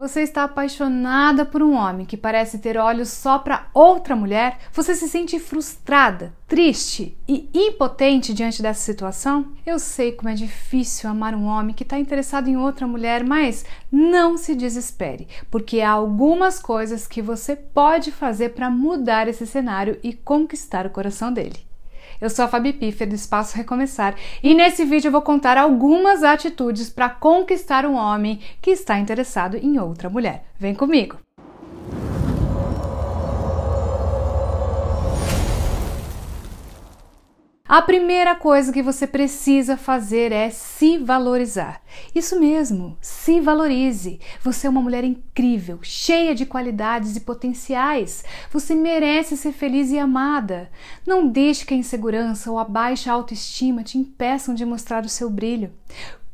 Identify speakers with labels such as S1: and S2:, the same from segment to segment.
S1: Você está apaixonada por um homem que parece ter olhos só para outra mulher? Você se sente frustrada, triste e impotente diante dessa situação? Eu sei como é difícil amar um homem que está interessado em outra mulher, mas não se desespere, porque há algumas coisas que você pode fazer para mudar esse cenário e conquistar o coração dele. Eu sou a Fabi Piffer do Espaço Recomeçar e nesse vídeo eu vou contar algumas atitudes para conquistar um homem que está interessado em outra mulher. Vem comigo! A primeira coisa que você precisa fazer é se valorizar. Isso mesmo, se valorize. Você é uma mulher incrível, cheia de qualidades e potenciais. Você merece ser feliz e amada. Não deixe que a insegurança ou a baixa autoestima te impeçam de mostrar o seu brilho.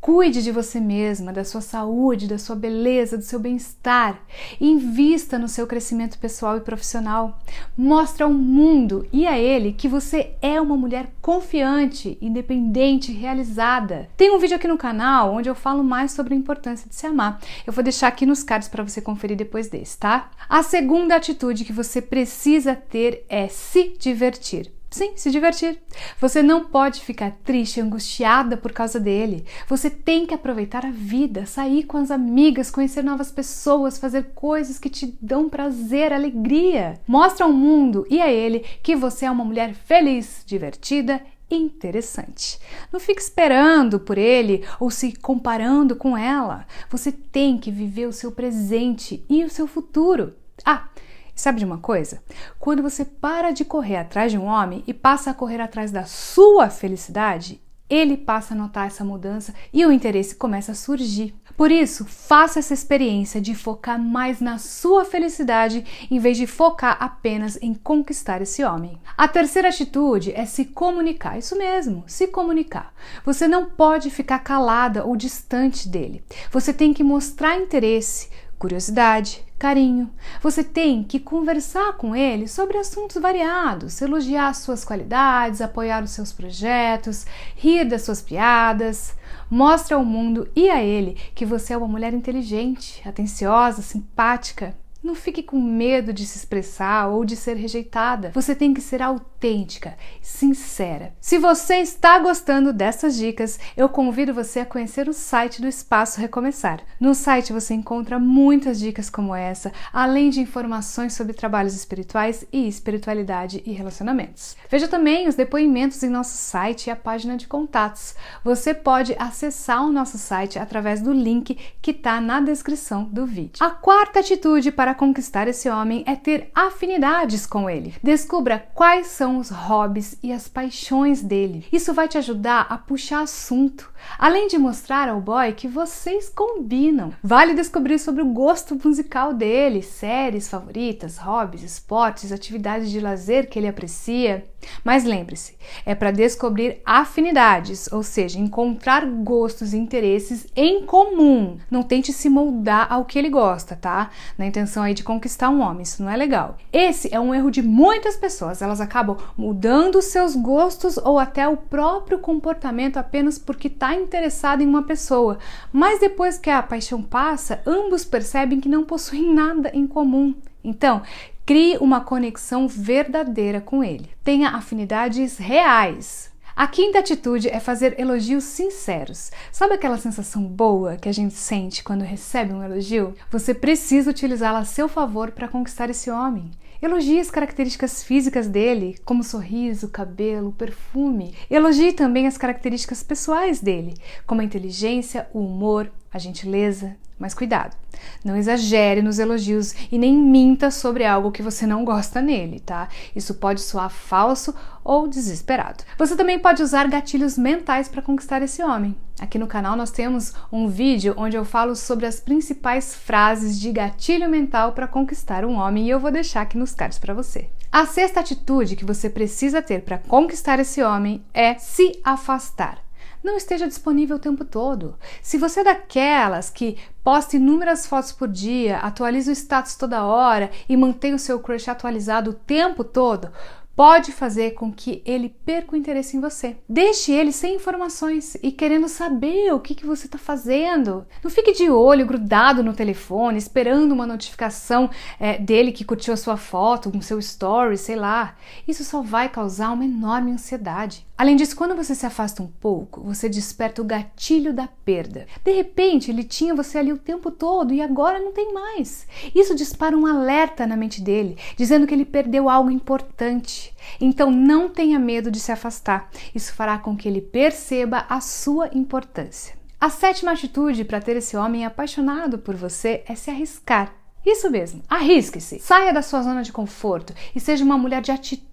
S1: Cuide de você mesma, da sua saúde, da sua beleza, do seu bem-estar. Invista no seu crescimento pessoal e profissional. Mostre ao mundo e a ele que você é uma mulher confiante, independente, realizada. Tem um vídeo aqui no canal onde eu falo mais sobre a importância de se amar. Eu vou deixar aqui nos cards para você conferir depois desse, tá? A segunda atitude que você precisa ter é se divertir. Sim, se divertir. Você não pode ficar triste, angustiada por causa dele. Você tem que aproveitar a vida, sair com as amigas, conhecer novas pessoas, fazer coisas que te dão prazer, alegria. Mostra ao mundo e a ele que você é uma mulher feliz, divertida interessante. Não fique esperando por ele ou se comparando com ela. Você tem que viver o seu presente e o seu futuro. Ah, Sabe de uma coisa? Quando você para de correr atrás de um homem e passa a correr atrás da sua felicidade, ele passa a notar essa mudança e o interesse começa a surgir. Por isso, faça essa experiência de focar mais na sua felicidade em vez de focar apenas em conquistar esse homem. A terceira atitude é se comunicar. Isso mesmo, se comunicar. Você não pode ficar calada ou distante dele. Você tem que mostrar interesse, curiosidade, carinho. Você tem que conversar com ele sobre assuntos variados, elogiar suas qualidades, apoiar os seus projetos, rir das suas piadas. Mostre ao mundo e a ele que você é uma mulher inteligente, atenciosa, simpática não fique com medo de se expressar ou de ser rejeitada. Você tem que ser autêntica, sincera. Se você está gostando dessas dicas, eu convido você a conhecer o site do Espaço Recomeçar. No site você encontra muitas dicas como essa, além de informações sobre trabalhos espirituais e espiritualidade e relacionamentos. Veja também os depoimentos em nosso site e a página de contatos. Você pode acessar o nosso site através do link que está na descrição do vídeo. A quarta atitude para conquistar esse homem é ter afinidades com ele. Descubra quais são os hobbies e as paixões dele. Isso vai te ajudar a puxar assunto, além de mostrar ao boy que vocês combinam. Vale descobrir sobre o gosto musical dele, séries favoritas, hobbies, esportes, atividades de lazer que ele aprecia. Mas lembre-se, é para descobrir afinidades, ou seja, encontrar gostos e interesses em comum. Não tente se moldar ao que ele gosta, tá? Na intenção aí de conquistar um homem, isso não é legal. Esse é um erro de muitas pessoas, elas acabam mudando seus gostos ou até o próprio comportamento apenas porque está interessado em uma pessoa. Mas depois que a paixão passa, ambos percebem que não possuem nada em comum. Então, Crie uma conexão verdadeira com ele. Tenha afinidades reais. A quinta atitude é fazer elogios sinceros. Sabe aquela sensação boa que a gente sente quando recebe um elogio? Você precisa utilizá-la a seu favor para conquistar esse homem. Elogie as características físicas dele, como sorriso, cabelo, perfume. Elogie também as características pessoais dele, como a inteligência, o humor, a gentileza, mas cuidado, não exagere nos elogios e nem minta sobre algo que você não gosta nele, tá? Isso pode soar falso ou desesperado. Você também pode usar gatilhos mentais para conquistar esse homem. Aqui no canal nós temos um vídeo onde eu falo sobre as principais frases de gatilho mental para conquistar um homem e eu vou deixar aqui nos cards para você. A sexta atitude que você precisa ter para conquistar esse homem é se afastar não esteja disponível o tempo todo. Se você é daquelas que posta inúmeras fotos por dia, atualiza o status toda hora e mantém o seu crush atualizado o tempo todo, pode fazer com que ele perca o interesse em você. Deixe ele sem informações e querendo saber o que, que você está fazendo. Não fique de olho grudado no telefone, esperando uma notificação é, dele que curtiu a sua foto, um seu story, sei lá. Isso só vai causar uma enorme ansiedade. Além disso, quando você se afasta um pouco, você desperta o gatilho da perda. De repente, ele tinha você ali o tempo todo e agora não tem mais. Isso dispara um alerta na mente dele, dizendo que ele perdeu algo importante. Então, não tenha medo de se afastar. Isso fará com que ele perceba a sua importância. A sétima atitude para ter esse homem apaixonado por você é se arriscar. Isso mesmo, arrisque-se, saia da sua zona de conforto e seja uma mulher de atitude,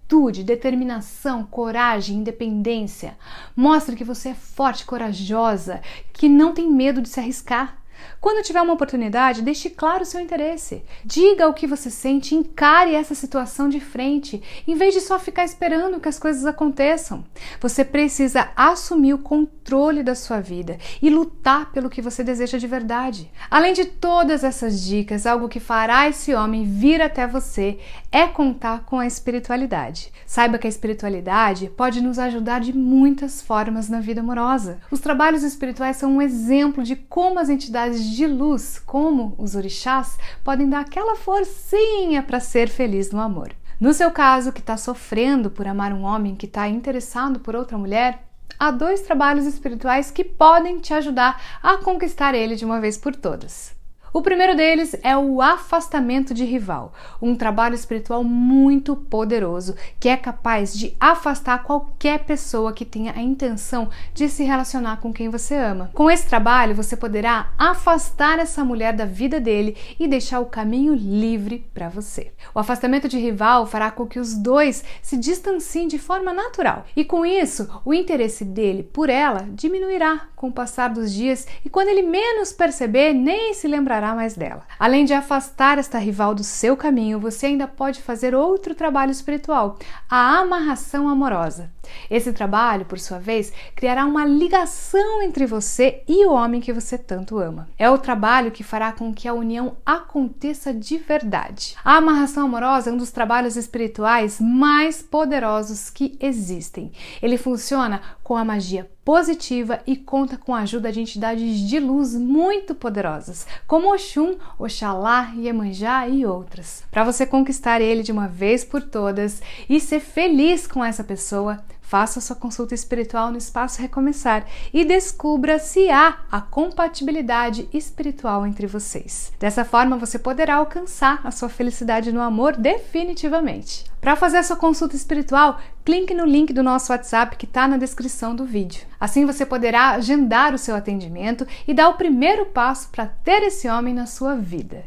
S1: determinação, coragem, independência. Mostre que você é forte, corajosa, que não tem medo de se arriscar. Quando tiver uma oportunidade, deixe claro o seu interesse. Diga o que você sente, encare essa situação de frente, em vez de só ficar esperando que as coisas aconteçam. Você precisa assumir o controle da sua vida e lutar pelo que você deseja de verdade. Além de todas essas dicas, algo que fará esse homem vir até você é contar com a espiritualidade. Saiba que a espiritualidade pode nos ajudar de muitas formas na vida amorosa. Os trabalhos espirituais são um exemplo de como as entidades de luz, como os orixás, podem dar aquela forcinha para ser feliz no amor. No seu caso, que está sofrendo por amar um homem que está interessado por outra mulher, há dois trabalhos espirituais que podem te ajudar a conquistar ele de uma vez por todas. O primeiro deles é o afastamento de rival, um trabalho espiritual muito poderoso que é capaz de afastar qualquer pessoa que tenha a intenção de se relacionar com quem você ama. Com esse trabalho, você poderá afastar essa mulher da vida dele e deixar o caminho livre para você. O afastamento de rival fará com que os dois se distanciem de forma natural e com isso, o interesse dele por ela diminuirá com o passar dos dias e quando ele menos perceber, nem se lembrará mais dela. Além de afastar esta rival do seu caminho, você ainda pode fazer outro trabalho espiritual, a amarração amorosa. Esse trabalho, por sua vez, criará uma ligação entre você e o homem que você tanto ama. É o trabalho que fará com que a união aconteça de verdade. A amarração amorosa é um dos trabalhos espirituais mais poderosos que existem. Ele funciona com a magia positiva e conta com a ajuda de entidades de luz muito poderosas, como Oxum, Oxalá, Iemanjá e outras. Para você conquistar ele de uma vez por todas e ser feliz com essa pessoa, Faça sua consulta espiritual no Espaço Recomeçar e descubra se há a compatibilidade espiritual entre vocês. Dessa forma, você poderá alcançar a sua felicidade no amor definitivamente. Para fazer a sua consulta espiritual, clique no link do nosso WhatsApp que está na descrição do vídeo. Assim você poderá agendar o seu atendimento e dar o primeiro passo para ter esse homem na sua vida.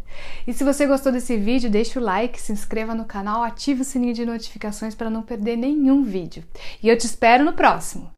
S1: E se você gostou desse vídeo, deixe o like, se inscreva no canal, ative o sininho de notificações para não perder nenhum vídeo. E eu te espero no próximo!